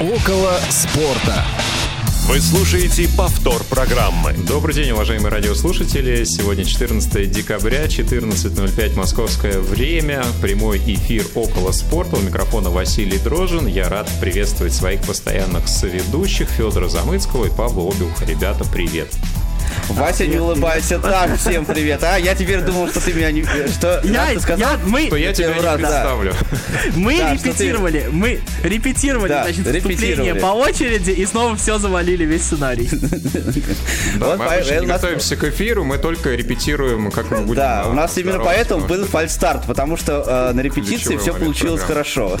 Около спорта. Вы слушаете повтор программы. Добрый день, уважаемые радиослушатели. Сегодня 14 декабря, 14.05 московское время. Прямой эфир «Около спорта». У микрофона Василий Дрожин. Я рад приветствовать своих постоянных соведущих Федора Замыцкого и Павла Обиуха. Ребята, привет. Вася не улыбайся. Так, всем привет. А я теперь думал, что ты меня не... Что, Я, ты сказал? я, мы, Что я тебя не да. представлю. мы Да, что ты- репетировали, мы репетировали, Да, значит, вступление по очереди и снова все завалили весь сценарий. Да, Вот мы обычно не готовимся к эфиру, мы только репетируем, как мы будем Да, у нас именно поэтому в был фальстарт, потому что э, на репетиции все получилось хорошо.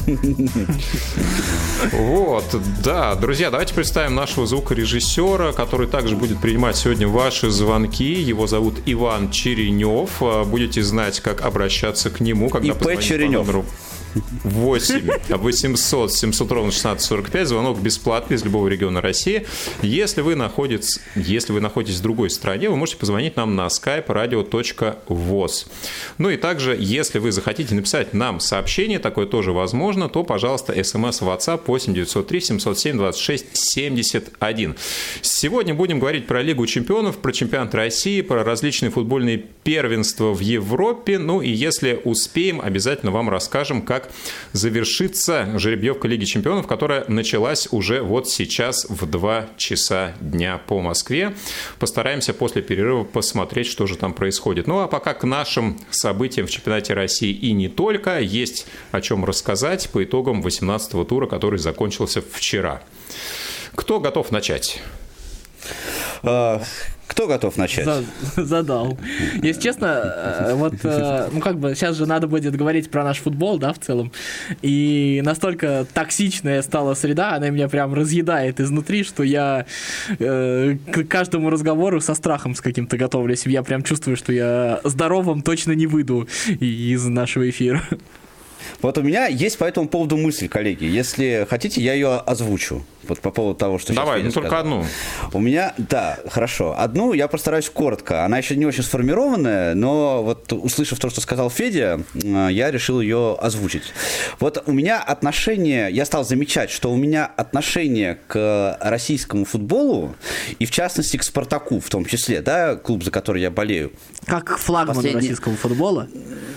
Вот, да, друзья, давайте представим нашего звукорежиссера, который также будет принимать сегодня ваши звонки. Его зовут Иван Черенев. А, Будете знать, как обращаться к нему, когда И.П. позвоните по номеру 8 800 700 ровно 1645. Звонок бесплатный из любого региона России. Если вы находитесь, если вы находитесь в другой стране, вы можете позвонить нам на skype radio.voz. Ну и также, если вы захотите написать нам сообщение, такое тоже возможно, то, пожалуйста, смс в WhatsApp 8 903 707 26 71. Сегодня будем говорить про Лигу чемпионов, про чемпионат России, про различные футбольные первенства в Европе. Ну и если успеем, обязательно вам расскажем, как завершится жеребьевка Лиги чемпионов, которая началась уже вот сейчас в 2 часа дня по Москве. Постараемся после перерыва посмотреть, что же там происходит. Ну а пока к нашим событиям в чемпионате России и не только, есть о чем рассказать по итогам 18-го тура, который закончился вчера. Кто готов начать? Кто готов начать? За- Задал. Если честно, э, вот, э, ну как бы, сейчас же надо будет говорить про наш футбол, да, в целом. И настолько токсичная стала среда, она меня прям разъедает изнутри, что я э, к каждому разговору со страхом с каким-то готовлюсь. Я прям чувствую, что я здоровым точно не выйду из нашего эфира. Вот у меня есть по этому поводу мысль, коллеги. Если хотите, я ее озвучу. Вот по поводу того, что сейчас Давай, ну только сказал. одну. У меня, да, хорошо. Одну я постараюсь коротко. Она еще не очень сформированная, но вот услышав то, что сказал Федя, э, я решил ее озвучить. Вот у меня отношение, я стал замечать, что у меня отношение к российскому футболу, и в частности к Спартаку в том числе, да, клуб, за который я болею, Как к флагману Последний- российского футбола.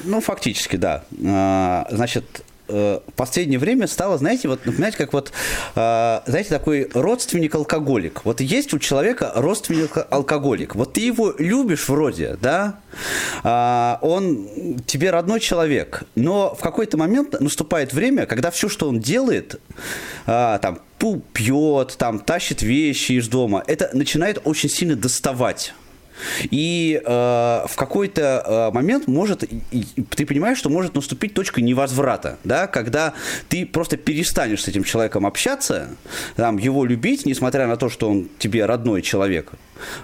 ну, фактически, да. А, Значит, э, в последнее время стало, знаете, вот напоминать, как вот, а, знаете, такой родственник-алкоголик. Вот есть у человека родственник-алкоголик. Вот ты его любишь вроде, да, А, он тебе родной человек, но в какой-то момент наступает время, когда все, что он делает, а, там, пьет, там, тащит вещи из дома, это начинает очень сильно доставать. И э, в какой-то э, момент может, ты понимаешь, что может наступить точка невозврата, да, когда ты просто перестанешь с этим человеком общаться, там, его любить, несмотря на то, что он тебе родной человек,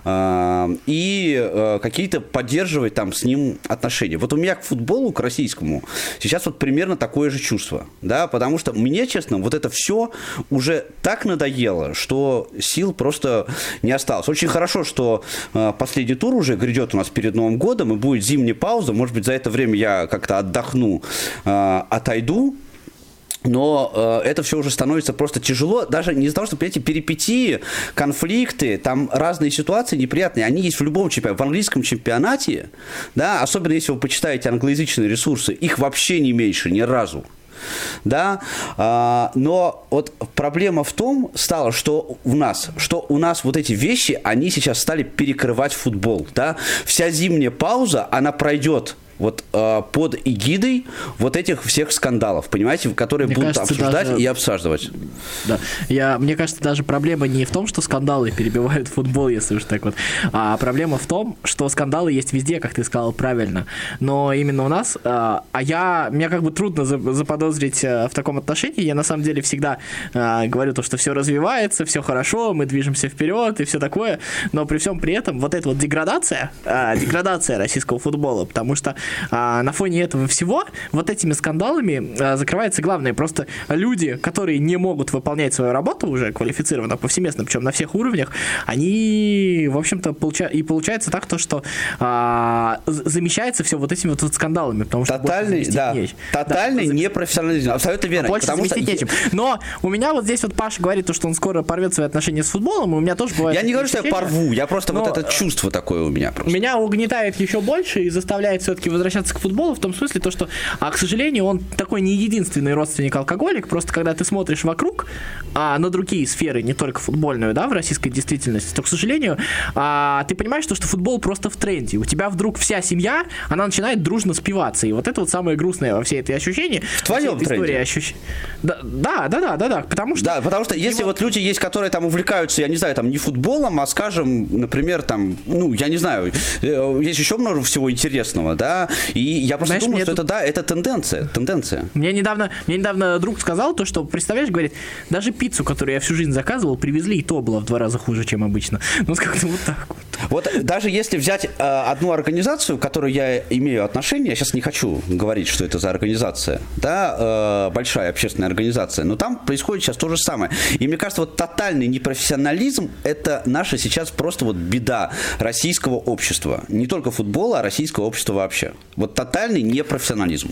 и э, какие-то поддерживать там с ним отношения. Вот у меня к футболу, к российскому, сейчас вот примерно такое же чувство, да, потому что мне, честно, вот это все уже так надоело, что сил просто не осталось. Очень хорошо, что э, последний тур уже грядет у нас перед Новым годом, и будет зимняя пауза. Может быть, за это время я как-то отдохну, э, отойду. Но э, это все уже становится просто тяжело, даже не из-за того, что, понимаете, перипетии, конфликты, там разные ситуации неприятные, они есть в любом чемпионате. В английском чемпионате, да, особенно если вы почитаете англоязычные ресурсы, их вообще не меньше ни разу. Да, а, но вот проблема в том стала, что у нас, что у нас вот эти вещи, они сейчас стали перекрывать футбол, да, вся зимняя пауза, она пройдет вот э, под эгидой вот этих всех скандалов, понимаете, которые Мне будут кажется, обсуждать даже- и обсаживать. Да. Я, мне кажется, даже проблема не в том, что скандалы перебивают футбол, если уж так вот, а проблема в том, что скандалы есть везде, как ты сказал правильно. Но именно у нас, а, а я, мне как бы трудно за- заподозрить а, в таком отношении. Я на самом деле всегда а, говорю то, что все развивается, все хорошо, мы движемся вперед и все такое. Но при всем при этом вот эта вот деградация, а, деградация российского футбола, потому что а, на фоне этого всего вот этими скандалами а, закрывается главное. Просто люди, которые не могут выполнять свою работу уже квалифицированно, повсеместно, причем на всех уровнях, они, в общем-то, получа... и получается так, то, что а, замещается все вот этими вот, вот скандалами. Потому что тотальный, да, не... тотальный да, непрофессионализм. Абсолютно верно. Больше потому что... нечем. Но у меня вот здесь вот Паша говорит, то, что он скоро порвет свои отношения с футболом, и у меня тоже бывает... Я не говорю, что я порву, я просто но... вот это чувство такое у меня просто. Меня угнетает еще больше и заставляет все-таки возвращаться к футболу в том смысле, то, что, а, к сожалению, он такой не единственный родственник алкоголик, просто когда ты смотришь вокруг, а на другие сферы, не только футбольную, да, в российской действительности, то, к сожалению, а, ты понимаешь, то, что футбол просто в тренде. У тебя вдруг вся семья, она начинает дружно спиваться. И вот это вот самое грустное во всей этой ощущении. В твоем тренде? Истории ощущ... да, да, да, да, да, да, потому что... Да, потому что если его... вот люди есть, которые там увлекаются, я не знаю, там не футболом, а, скажем, например, там, ну, я не знаю, э, есть еще много всего интересного, да, и я просто Знаешь, думаю, что тут... это, да, это тенденция, тенденция. Мне недавно, мне недавно друг сказал то, что, представляешь, говорит, даже пиццу, которую я всю жизнь заказывал, привезли, и то было в два раза хуже, чем обычно. Ну, как-то вот так вот. Вот даже если взять э, одну организацию, к которой я имею отношение, я сейчас не хочу говорить, что это за организация, да, э, большая общественная организация, но там происходит сейчас то же самое. И мне кажется, вот тотальный непрофессионализм – это наша сейчас просто вот беда российского общества. Не только футбола, а российского общества вообще. Вот тотальный непрофессионализм.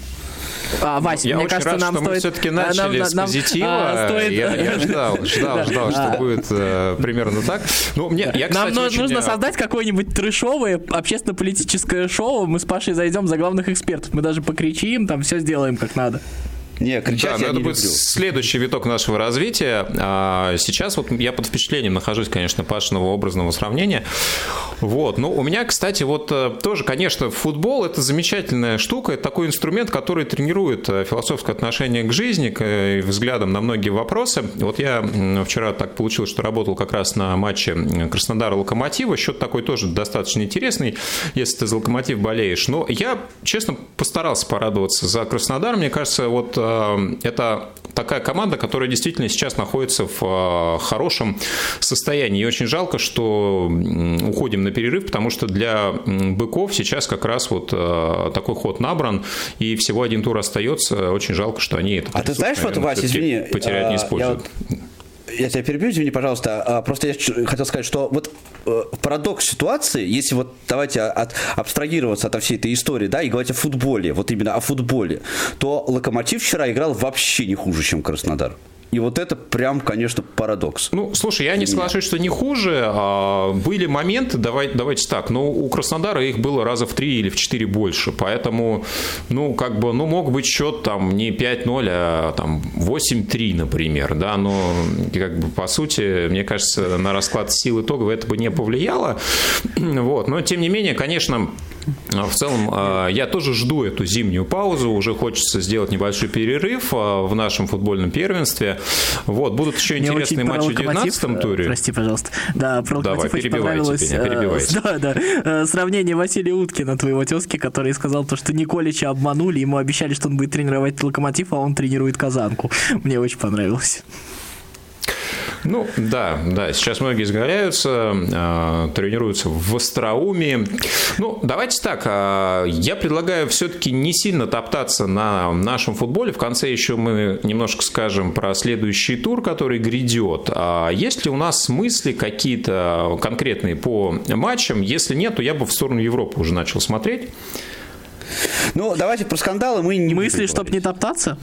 А, Вась, я мне очень кажется, рад, нам что стоит... мы все-таки начали нам, с позитива. А, стоит... я, я ждал, ждал, ждал, что будет э, примерно так. Ну, мне, я, кстати, нам очень... нужно создать какое-нибудь трешовое общественно-политическое шоу. Мы с Пашей зайдем за главных экспертов. Мы даже покричим, там все сделаем как надо. Не, кричать да, я это не будет люблю. следующий виток нашего развития. А сейчас вот я под впечатлением нахожусь, конечно, Пашиного образного сравнения. Вот. Ну, у меня, кстати, вот э, тоже, конечно, футбол – это замечательная штука, это такой инструмент, который тренирует э, философское отношение к жизни, к э, взглядам на многие вопросы. Вот я вчера так получилось, что работал как раз на матче Краснодар-Локомотива. Счет такой тоже достаточно интересный, если ты за Локомотив болеешь. Но я, честно, постарался порадоваться за Краснодар. Мне кажется, вот это такая команда, которая действительно сейчас находится в хорошем состоянии. И очень жалко, что уходим на перерыв, потому что для быков сейчас как раз вот э, такой ход набран, и всего один тур остается. Очень жалко, что они это А ты знаешь, наверное, вот, Вася, извини, потерять не а, используют. Я я тебя перебью, извини, пожалуйста. А, просто я хотел сказать, что вот э, парадокс ситуации, если вот давайте от, абстрагироваться от всей этой истории, да, и говорить о футболе, вот именно о футболе, то Локомотив вчера играл вообще не хуже, чем Краснодар. И вот это прям, конечно, парадокс. Ну, слушай, я не соглашусь, что не хуже. А были моменты, давай, давайте так, но у Краснодара их было раза в три или в четыре больше. Поэтому, ну, как бы, ну, мог быть счет там не 5-0, а там 8-3, например, да, но как бы по сути, мне кажется, на расклад сил итоговый это бы не повлияло. Вот, но тем не менее, конечно, в целом, а, я тоже жду эту зимнюю паузу. Уже хочется сделать небольшой перерыв а, в нашем футбольном первенстве. Вот, будут еще интересные матчи в 19 э, туре. Прости, пожалуйста. Да, про Давай, перебивайте меня, э, перебивайте. Да, да. Э, сравнение Василия Уткина, твоего тезки, который сказал то, что Николича обманули, ему обещали, что он будет тренировать локомотив, а он тренирует казанку. Мне очень понравилось. Ну, да, да, сейчас многие сгоряются, э, тренируются в остроумии. Ну, давайте так, э, я предлагаю все-таки не сильно топтаться на нашем футболе. В конце еще мы немножко скажем про следующий тур, который грядет. А есть ли у нас мысли какие-то конкретные по матчам? Если нет, то я бы в сторону Европы уже начал смотреть. Ну, давайте про скандалы мы не Мысли, чтобы не топтаться?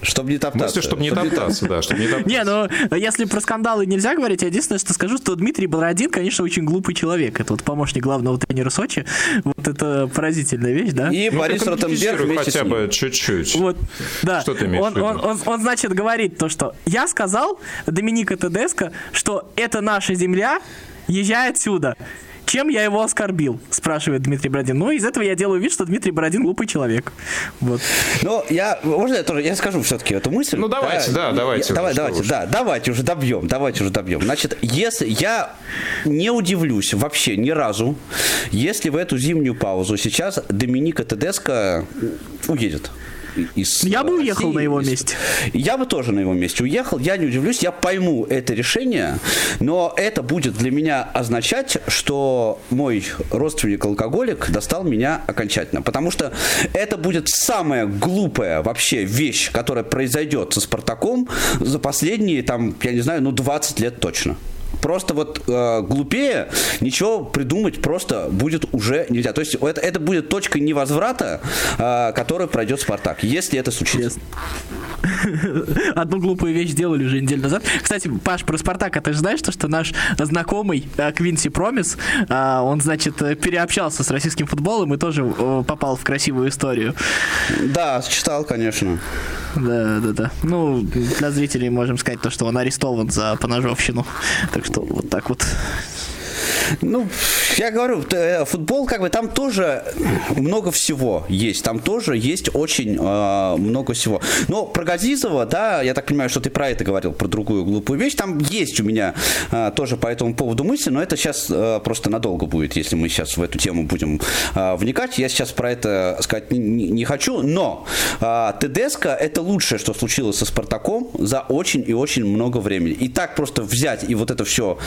Чтобы не топтаться. Мысли, чтобы не топтаться, да, чтобы не топтаться. Не, ну, если про скандалы нельзя говорить, единственное, что скажу, что Дмитрий Бородин, конечно, очень глупый человек. Это вот помощник главного тренера Сочи. Вот это поразительная вещь, да? И ну, Борис Ротенберг вместе хотя бы чуть-чуть. Вот, да. Что ты имеешь он, в виду? Он, он, он, значит, говорит то, что я сказал Доминика Тедеско, что это наша земля, езжай отсюда. Чем я его оскорбил? Спрашивает Дмитрий Бородин. Ну, из этого я делаю вид, что Дмитрий Бородин глупый человек. Вот. Ну, я, можно я тоже, я скажу все-таки эту мысль? Ну, давайте, да, да давайте. Я, давай, давайте, да, давайте уже добьем, давайте уже добьем. Значит, если я не удивлюсь вообще ни разу, если в эту зимнюю паузу сейчас Доминика Тедеско уедет. Из Я бы России, уехал на его из- месте. Я бы тоже на его месте уехал. Я не удивлюсь, я пойму это решение, но это будет для меня означать, что мой родственник-алкоголик достал меня окончательно. Потому что это будет самая глупая вообще вещь, которая произойдет со Спартаком за последние, там, я не знаю, ну 20 лет точно. Просто вот э, глупее ничего придумать просто будет уже нельзя. То есть это, это будет точка невозврата, э, которой пройдет Спартак, если это случится. Одну глупую вещь сделали уже неделю назад. Кстати, Паш, про Спартака, ты же знаешь, то, что наш знакомый э, Квинси Промис, э, он, значит, э, переобщался с российским футболом и тоже попал в красивую историю. Да, читал, конечно. Да, да, да. Ну, для зрителей можем сказать то, что он арестован за поножовщину. Так что вот так вот. Ну, я говорю, э, футбол, как бы, там тоже много всего есть. Там тоже есть очень э, много всего. Но про Газизова, да, я так понимаю, что ты про это говорил, про другую глупую вещь. Там есть у меня э, тоже по этому поводу мысли, но это сейчас э, просто надолго будет, если мы сейчас в эту тему будем э, вникать. Я сейчас про это сказать не, не- хочу, но э, ТДСК это лучшее, что случилось со Спартаком за очень и очень много времени. И так просто взять и вот это все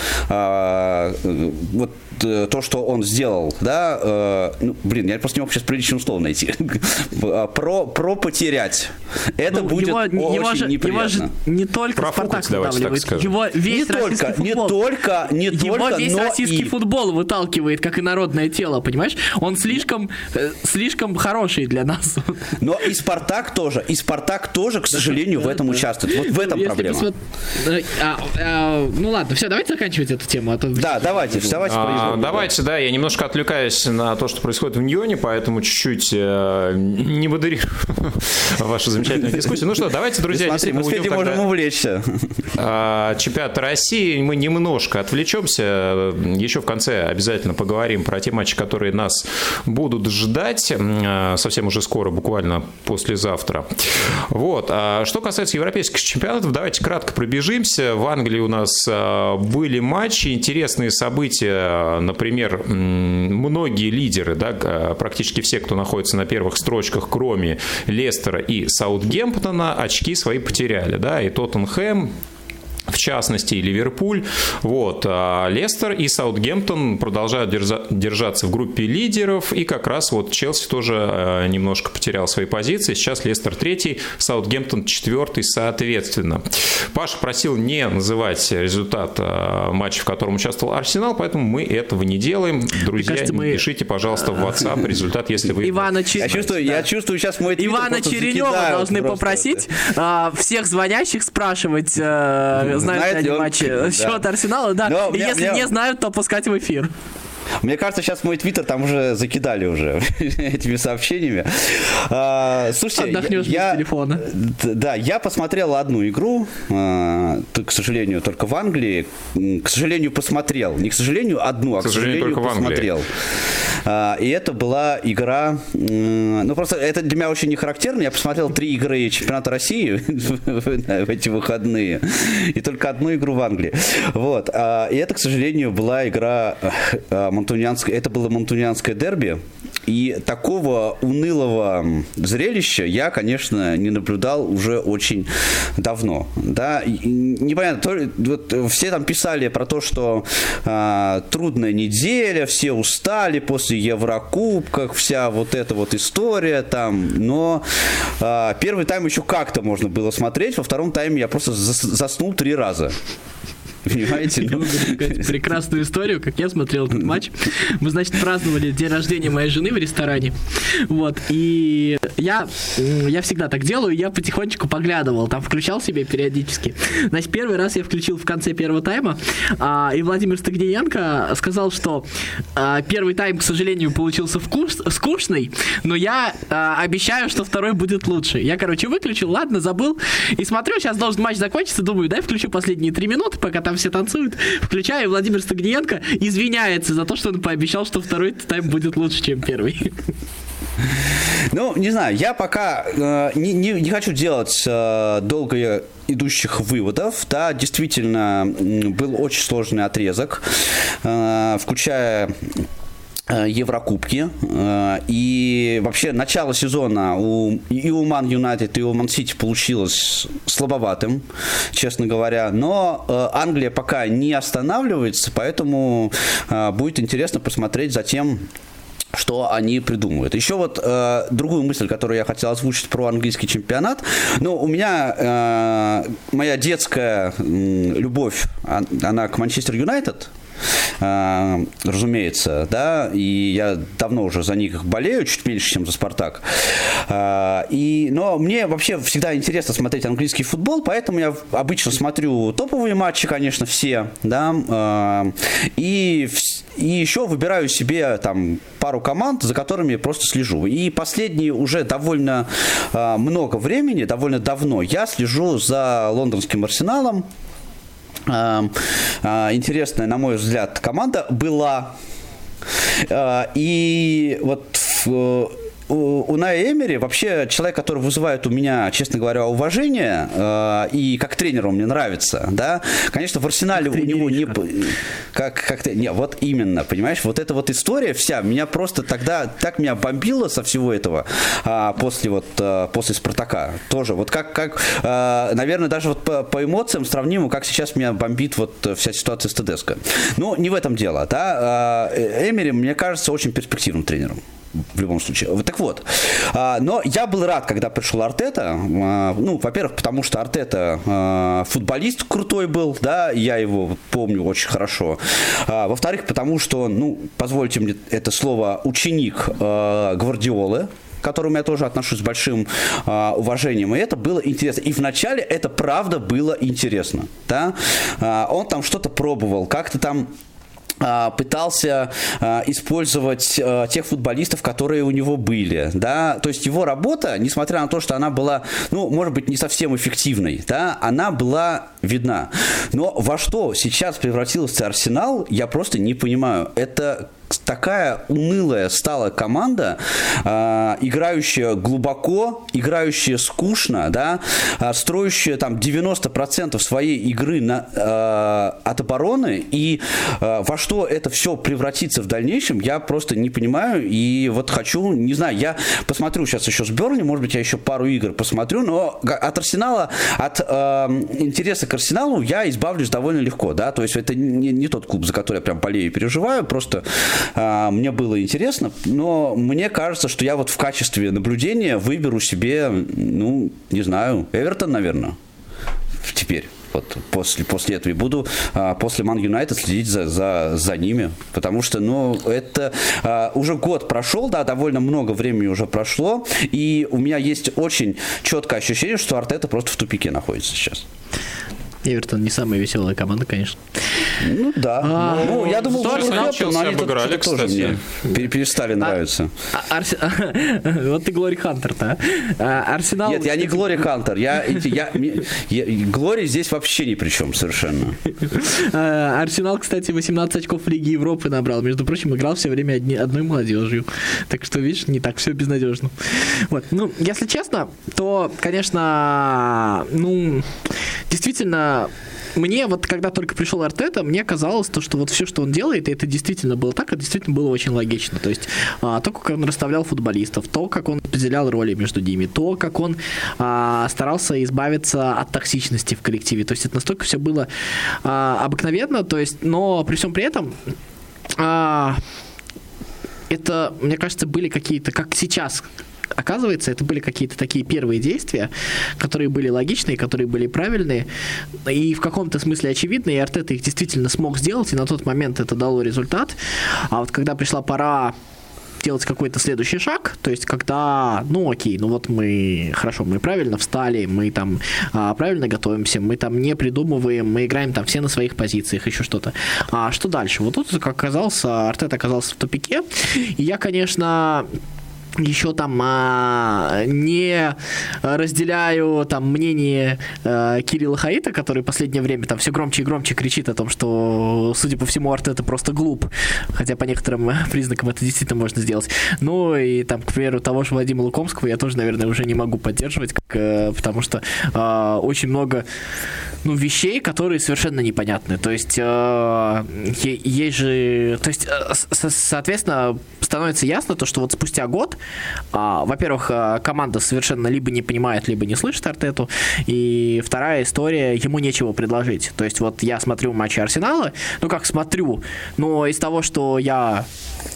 вот то, что он сделал, да, э, ну, блин, я просто не мог сейчас приличное слово найти. Про, про потерять. Это Ну, будет его, очень его же, его неприятно. же не только Спартак давайте так скажем. его весь не российский только, не футбол. только, не Его только, весь но российский и... футбол выталкивает, как и народное тело, понимаешь? Он слишком, э, слишком хороший для нас. Но и Спартак тоже, и Спартак тоже, к сожалению, в этом участвует. Вот в этом Если проблема. посмотр- э, а, а, ну ладно, все, давайте заканчивать эту тему. А то... Да, давайте, давайте А, производим. давайте, да, я немножко отвлекаюсь на то, что происходит в Ньоне, поэтому чуть-чуть э, не модерирую вашу замечательную дискуссию. Ну что, давайте, друзья, Смотри, мы уйдем можем увлечься. а, чемпионата России. Мы немножко отвлечемся. Еще в конце обязательно поговорим про те матчи, которые нас будут ждать м, совсем уже скоро, буквально послезавтра. Вот. А что касается европейских чемпионатов, давайте кратко пробежимся. В Англии у нас а, были матчи, интересные события. Например, многие лидеры, да, а, практически все, кто находится на первых строчках, кроме Лестера и Саутгемптона, очки свои потеряли. Да, и Тоттенхэм, в частности, и Ливерпуль. Вот. А Лестер и Саутгемптон продолжают держа- держаться в группе лидеров, и как раз вот Челси тоже э, немножко потерял свои позиции. Сейчас Лестер третий, Саутгемптон четвертый, соответственно. Паша просил не называть результат э, матча, в котором участвовал Арсенал, поэтому мы этого не делаем. Друзья, кажется, мы- пишите, пожалуйста, в WhatsApp результат, если вы... Ивана, Че- Я чувствую, я чувствую сейчас мой Ивана Черенева должны просто. попросить а, всех звонящих спрашивать, э, знают ли они матчи счет Арсенала, да. И если не знают, то пускать в эфир. Мне кажется, сейчас мой твиттер там уже закидали уже этими сообщениями. А, слушайте, Отдохнешь без я, телефона. Д- Да, я посмотрел одну игру, а, к сожалению, только в Англии. К сожалению, посмотрел. Не к сожалению, одну, а к сожалению, сожалению, только посмотрел. А, И это была игра... Ну, просто это для меня очень не характерно. Я посмотрел три игры чемпионата России в эти выходные. И только одну игру в Англии. Вот. А, И это, к сожалению, была игра монтунианская... Это было монтунианское дерби. И такого унылого зрелища я, конечно, не наблюдал уже очень давно. Да, И- непонятно, то вот все там писали про то, что а, трудная неделя, все устали после Еврокубков, вся вот эта вот история там, но а, первый тайм еще как-то можно было смотреть, во втором тайме я просто зас- заснул три раза. Понимаете? Я Ну, могу рассказать прекрасную историю, как я смотрел этот матч. Мы, значит, праздновали день рождения моей жены в ресторане. Вот. И я, я всегда так делаю, я потихонечку поглядывал, там включал себе периодически. Значит, первый раз я включил в конце первого тайма, а, и Владимир Стогниенко сказал, что а, первый тайм, к сожалению, получился вкус, скучный, но я а, обещаю, что второй будет лучше. Я, короче, выключил, ладно, забыл. И смотрю, сейчас должен матч закончиться, думаю, дай включу последние три минуты, пока там все танцуют. Включаю, и Владимир Стогниенко извиняется за то, что он пообещал, что второй тайм будет лучше, чем первый. Ну, не знаю, я пока э, не, не, не хочу делать э, долго идущих выводов. Да, действительно, был очень сложный отрезок, э, включая Еврокубки. Э, и вообще начало сезона у, и у Ман Юнайтед, и у Ман Сити получилось слабоватым, честно говоря. Но э, Англия пока не останавливается, поэтому будет интересно посмотреть за тем, что они придумывают. Еще вот э, другую мысль, которую я хотел озвучить про английский чемпионат. Ну, у меня э, моя детская э, любовь, она к Манчестер Юнайтед, а, разумеется, да, и я давно уже за них болею, чуть меньше, чем за «Спартак». А, и, но мне вообще всегда интересно смотреть английский футбол, поэтому я обычно смотрю топовые матчи, конечно, все, да, а, и, и еще выбираю себе там пару команд, за которыми просто слежу. И последние уже довольно много времени, довольно давно я слежу за лондонским арсеналом, а, интересная, на мой взгляд, команда была. А, и вот у Ная Эмери вообще человек, который вызывает у меня, честно говоря, уважение, э, и как тренеру мне нравится, да, конечно, в Арсенале как у него не... Как, как не, вот именно, понимаешь, вот эта вот история вся, меня просто тогда так меня бомбило со всего этого а, после вот, а, после Спартака, тоже, вот как, как а, наверное, даже вот по, по эмоциям сравнимо, как сейчас меня бомбит вот вся ситуация с ТДСК. Но не в этом дело, да, а, Эмери, мне кажется, очень перспективным тренером в любом случае. Так вот, а, но я был рад, когда пришел Артета. А, ну, во-первых, потому что Артета а, футболист крутой был, да, я его помню очень хорошо. Во-вторых, потому что, ну, позвольте мне это слово, ученик Гвардиолы, к которому я тоже отношусь с большим э, уважением. И это было интересно. И вначале это правда было интересно. Да? Э, он там что-то пробовал, как-то там а, пытался а, использовать а, тех футболистов, которые у него были, да, то есть его работа, несмотря на то, что она была, ну, может быть, не совсем эффективной, да, она была видна. Но во что сейчас превратился Арсенал, я просто не понимаю. Это такая унылая стала команда, э, играющая глубоко, играющая скучно, да, э, строящая там 90% своей игры на, э, от обороны, и э, во что это все превратится в дальнейшем, я просто не понимаю, и вот хочу, не знаю, я посмотрю сейчас еще с Берни, может быть, я еще пару игр посмотрю, но от Арсенала, от э, интереса к Арсеналу я избавлюсь довольно легко, да, то есть это не, не тот клуб, за который я прям болею и переживаю, просто а, мне было интересно, но мне кажется, что я вот в качестве наблюдения выберу себе, ну, не знаю, Эвертон, наверное, теперь вот после, после этого и буду а, после Ман Юнайтед следить за, за, за ними, потому что, ну, это а, уже год прошел, да, довольно много времени уже прошло, и у меня есть очень четкое ощущение, что Артета просто в тупике находится сейчас. Эвертон не самая веселая команда, конечно. Ну да. А, ну, я думал, что Арсенал они обыграли, кстати. Мне перестали а, нравиться. А, Арс... вот ты Глори Хантер-то, а? Арсенал... Нет, я не Глори Хантер. Я, я, я, Глори здесь вообще ни при чем совершенно. А, Арсенал, кстати, 18 очков в Лиге Европы набрал. Между прочим, играл все время одни, одной молодежью. Так что, видишь, не так все безнадежно. Вот. Ну, если честно, то, конечно, ну, действительно, мне вот когда только пришел Артета, мне казалось, то, что вот все, что он делает, это действительно было так, это действительно было очень логично. То есть а, то, как он расставлял футболистов, то, как он определял роли между ними, то, как он а, старался избавиться от токсичности в коллективе. То есть это настолько все было а, обыкновенно, то есть, но при всем при этом а, это, мне кажется, были какие-то, как сейчас оказывается, это были какие-то такие первые действия, которые были логичные, которые были правильные, и в каком-то смысле очевидные, и Артета их действительно смог сделать, и на тот момент это дало результат. А вот когда пришла пора делать какой-то следующий шаг, то есть когда, ну окей, ну вот мы, хорошо, мы правильно встали, мы там а, правильно готовимся, мы там не придумываем, мы играем там все на своих позициях, еще что-то. А что дальше? Вот тут, как оказался, Артет оказался в тупике, и я, конечно, еще там а, не разделяю там мнение а, Кирилла Хаита, который в последнее время там все громче и громче кричит о том, что, судя по всему, Арт это просто глуп, хотя по некоторым признакам это действительно можно сделать. Ну и там, к примеру, того же Владимира Лукомского я тоже, наверное, уже не могу поддерживать, как, потому что а, очень много ну, вещей, которые совершенно непонятны. То есть, э, есть же... То есть, э, соответственно, становится ясно то, что вот спустя год, э, во-первых, э, команда совершенно либо не понимает, либо не слышит Артету, и вторая история, ему нечего предложить. То есть, вот я смотрю матчи Арсенала, ну, как смотрю, но из того, что я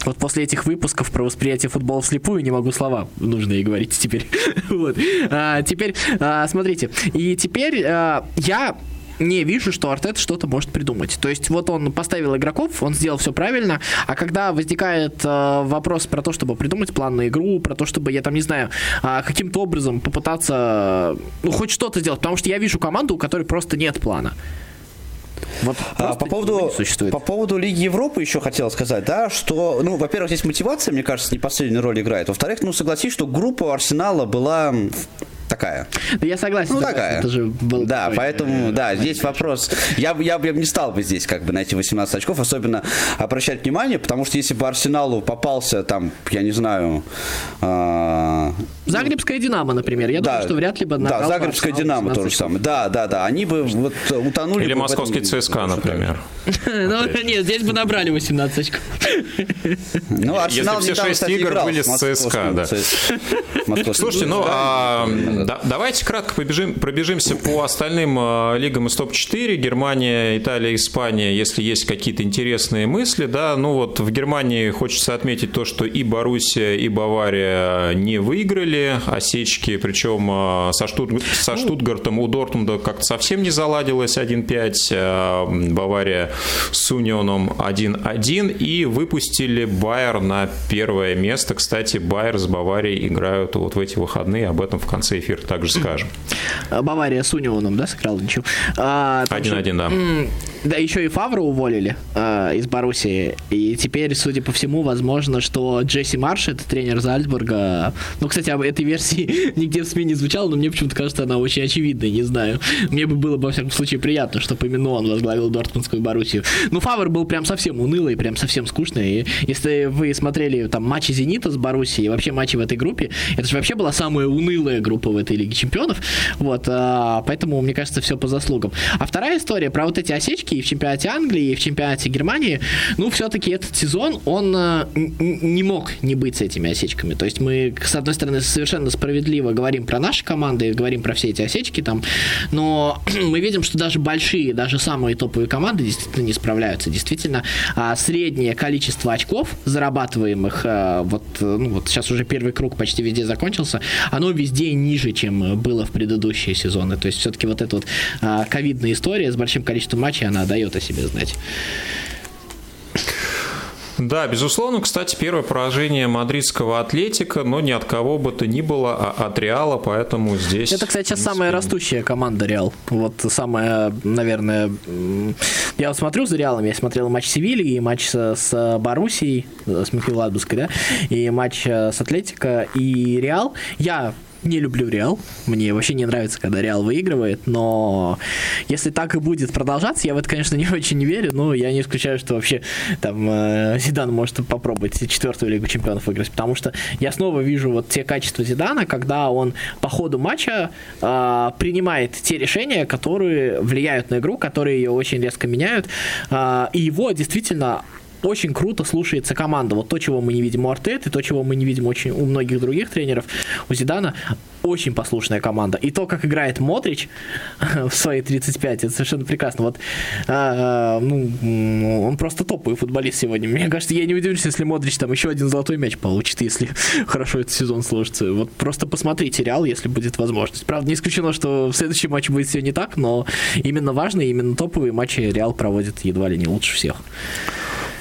вот после этих выпусков про восприятие футбола вслепую не могу слова нужные говорить теперь. вот. а, теперь, а, смотрите, и теперь а, я не вижу, что Артет что-то может придумать. То есть вот он поставил игроков, он сделал все правильно, а когда возникает э, вопрос про то, чтобы придумать план на игру, про то, чтобы, я там не знаю, э, каким-то образом попытаться, ну, хоть что-то сделать, потому что я вижу команду, у которой просто нет плана. Вот а, по, поводу, по поводу Лиги Европы еще хотел сказать, да, что, ну, во-первых, здесь мотивация, мне кажется, не последнюю роль играет. Во-вторых, ну, согласись, что группа Арсенала была такая. Да я согласен. Ну, такая. Это же был да, такой, поэтому, э, да, здесь вопрос. Я, я, я бы не стал бы здесь как бы на эти 18 очков особенно обращать внимание, потому что если бы Арсеналу попался там, я не знаю... Э, Загребская Динамо, например. Я да, думаю, что вряд ли бы Да, Загребская Динамо тоже самое. Да, да, да. Они бы вот утонули... Или московский ЦСКА, например. Ну, нет, здесь бы набрали 18 очков. Ну, Арсенал Если все 6 игр были с ЦСКА, да. Слушайте, ну, а, да, давайте кратко побежим, пробежимся по остальным э, лигам из топ-4. Германия, Италия, Испания, если есть какие-то интересные мысли. Да, ну вот в Германии хочется отметить то, что и Боруссия, и Бавария не выиграли осечки, причем э, со, Штут... со ну. Штутгартом у Дортмунда как-то совсем не заладилось 1-5. Э, Бавария с Унионом 1-1 и выпустили Байер на первое место. Кстати, Байер с Баварией играют вот в эти выходные, об этом в конце эфира также скажем. Бавария с Унионом, да, сыграла ничего? А, Один-один, да. Да, еще и Фавра уволили э, из Боруссии. И теперь, судя по всему, возможно, что Джесси Марш, это тренер Зальцбурга. Ну, кстати, об этой версии нигде в СМИ не звучало, но мне почему-то кажется, она очень очевидная, не знаю. Мне бы было, во всяком случае, приятно, чтобы именно он возглавил Дортмундскую Боруссию. Ну, Фавр был прям совсем унылый, прям совсем скучный. И если вы смотрели там матчи Зенита с Боруссией и вообще матчи в этой группе, это же вообще была самая унылая группа в этой Лиге Чемпионов. Вот, а, поэтому, мне кажется, все по заслугам. А вторая история про вот эти осечки и в чемпионате Англии, и в чемпионате Германии, ну, все-таки этот сезон, он э, не мог не быть с этими осечками. То есть мы, с одной стороны, совершенно справедливо говорим про наши команды, говорим про все эти осечки там, но мы видим, что даже большие, даже самые топовые команды действительно не справляются. Действительно, а, среднее количество очков, зарабатываемых, э, вот, ну, вот сейчас уже первый круг почти везде закончился, оно везде ниже, чем было в предыдущие сезоны. То есть все-таки вот эта вот а, ковидная история с большим количеством матчей, она дает о себе знать. Да, безусловно. Кстати, первое поражение мадридского Атлетика, но ни от кого бы то ни было, а от Реала, поэтому здесь... Это, кстати, сейчас самая растущая команда Реал. Вот самая, наверное... Я вот смотрю за Реалом, я смотрел матч Севильи и матч с, с Боруссией, с Михайловской, да, и матч с Атлетика и Реал. Я не люблю Реал. Мне вообще не нравится, когда Реал выигрывает, но если так и будет продолжаться, я в это, конечно, не очень верю, но я не исключаю, что вообще там э, Зидан может попробовать четвертую Лигу Чемпионов выиграть, потому что я снова вижу вот те качества Зидана, когда он по ходу матча э, принимает те решения, которые влияют на игру, которые ее очень резко меняют, э, и его действительно очень круто слушается команда. Вот то, чего мы не видим у Артет, и то, чего мы не видим очень у многих других тренеров, у Зидана очень послушная команда. И то, как играет Модрич в свои 35, это совершенно прекрасно. Вот, а, а, ну, он просто топовый футболист сегодня. Мне кажется, я не удивлюсь, если Модрич там еще один золотой мяч получит, если хорошо этот сезон сложится. Вот просто посмотрите реал, если будет возможность. Правда, не исключено, что в следующем матче будет все не так, но именно важные, именно топовые матчи Реал проводит едва ли не лучше всех.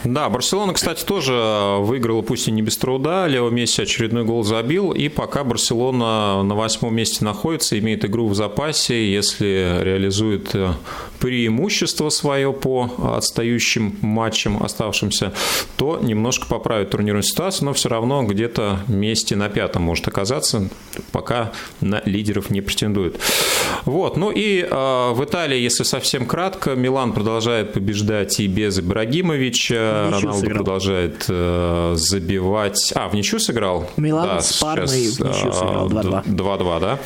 Да, Барселона, кстати, тоже выиграла, пусть и не без труда. Лео Месси очередной гол забил. И пока Барселона на восьмом месте находится, имеет игру в запасе. Если реализует э, преимущество свое по отстающим матчам оставшимся, то немножко поправит турнирную ситуацию, но все равно где-то месте на пятом может оказаться, пока на лидеров не претендует. Вот. Ну и э, в Италии, если совсем кратко, Милан продолжает побеждать и без Ибрагимовича. Роналду продолжает э, забивать. А, в ничью сыграл? Милан да, с Пармой в ничью сыграл 2-2. 2-2, да?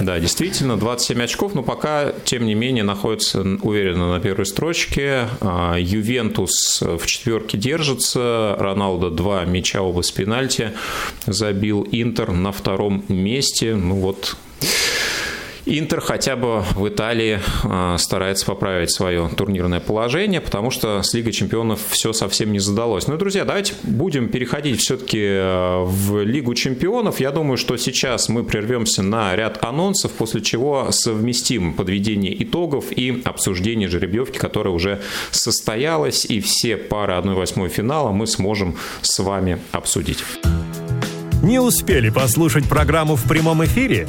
Да, действительно, 27 очков, но пока, тем не менее, находится уверенно на первой строчке. А, Ювентус в четверке держится, Роналдо два мяча оба с пенальти забил, Интер на втором месте. Ну вот, Интер хотя бы в Италии а, старается поправить свое турнирное положение, потому что с Лигой чемпионов все совсем не задалось. Ну, друзья, давайте будем переходить все-таки а, в Лигу чемпионов. Я думаю, что сейчас мы прервемся на ряд анонсов, после чего совместим подведение итогов и обсуждение жеребьевки, которая уже состоялась, и все пары 1-8 финала мы сможем с вами обсудить. Не успели послушать программу в прямом эфире?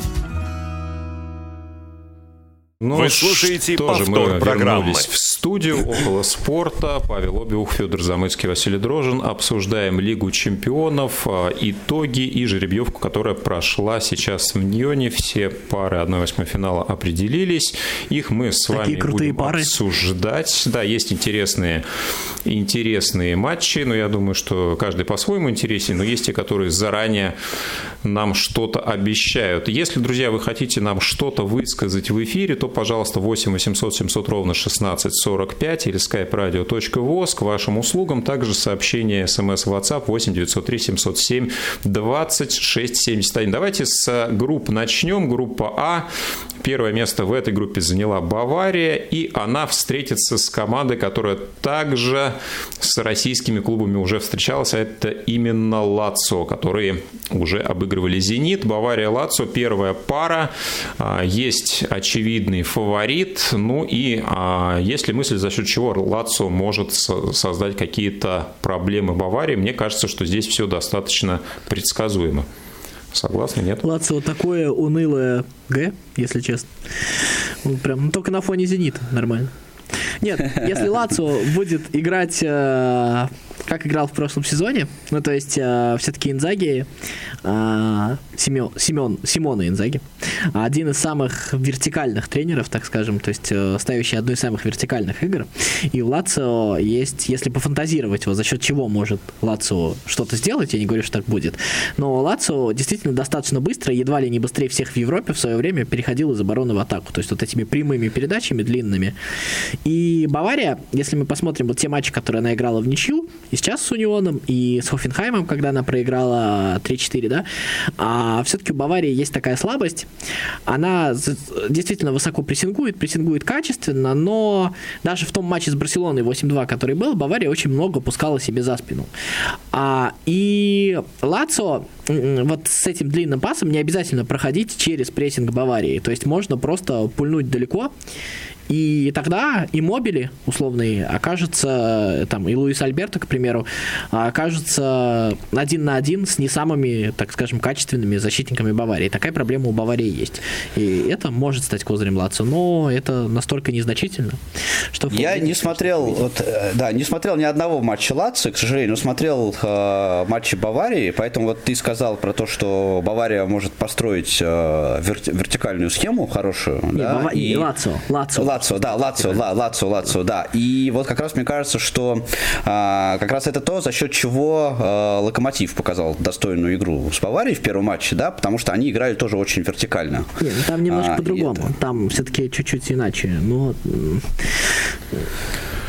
Ну, Вы слушаете повтор мы программы. в студию «Около спорта». Павел Обиух, Федор Замыцкий, Василий Дрожин. Обсуждаем Лигу чемпионов, а, итоги и жеребьевку, которая прошла сейчас в Ньоне. Все пары 1-8 финала определились. Их мы с вами будем пары. обсуждать. Да, есть интересные, интересные матчи, но я думаю, что каждый по-своему интересен. Но есть те, которые заранее нам что-то обещают. Если, друзья, вы хотите нам что-то высказать в эфире, то пожалуйста, 8 800 700 ровно 16 45 или skype-radio.voz к вашим услугам. Также сообщение смс WhatsApp 8 903 707 26 71. Давайте с групп начнем. Группа А. Первое место в этой группе заняла Бавария, и она встретится с командой, которая также с российскими клубами уже встречалась, а это именно Лацо, которые уже обыгрывали «Зенит». Бавария-Лацо – первая пара. А, есть очевидный фаворит. Ну и а, есть ли мысль, за счет чего Лацо может создать какие-то проблемы Баварии? Мне кажется, что здесь все достаточно предсказуемо. Согласны, нет? Лацио такое унылое Г, если честно. Ну, прям, ну, только на фоне Зенита нормально. Нет, если Лацио будет играть э, как играл в прошлом сезоне. Ну, то есть, э, все-таки Инзаги, э, Семен, Семен, Симона Инзаги, один из самых вертикальных тренеров, так скажем, то есть, э, ставящий одну из самых вертикальных игр. И у Лацио есть, если пофантазировать, вот, за счет чего может Лацио что-то сделать, я не говорю, что так будет, но Лацио действительно достаточно быстро, едва ли не быстрее всех в Европе в свое время переходил из обороны в атаку, то есть, вот этими прямыми передачами длинными. И Бавария, если мы посмотрим вот те матчи, которые она играла в ничью, и сейчас с Унионом, и с Хофенхаймом, когда она проиграла 3-4, да, а все-таки у Баварии есть такая слабость. Она действительно высоко прессингует, прессингует качественно, но даже в том матче с Барселоной 8-2, который был, Бавария очень много пускала себе за спину. А, и Лацо вот с этим длинным пасом не обязательно проходить через прессинг Баварии. То есть можно просто пульнуть далеко и тогда и мобили условные окажется, там, и Луис Альберто, к примеру, окажется один на один с не самыми, так скажем, качественными защитниками Баварии. Такая проблема у Баварии есть. И это может стать козырем Лацо, но это настолько незначительно, что... Я не смотрел, вот, э, да, не смотрел ни одного матча Лацо, к сожалению, но смотрел э, матчи Баварии, поэтому вот ты сказал про то, что Бавария может построить э, вертикальную схему хорошую. Не, да, Бава... и... Лацо, Лацо. Лацо, да, Лацо, Ла, Лацо, Лацо, да. И вот как раз мне кажется, что а, как раз это то, за счет чего а, Локомотив показал достойную игру с Баварией в первом матче, да, потому что они играли тоже очень вертикально. Нет, ну там немножко а, по-другому. Это... Там все-таки чуть-чуть иначе. Но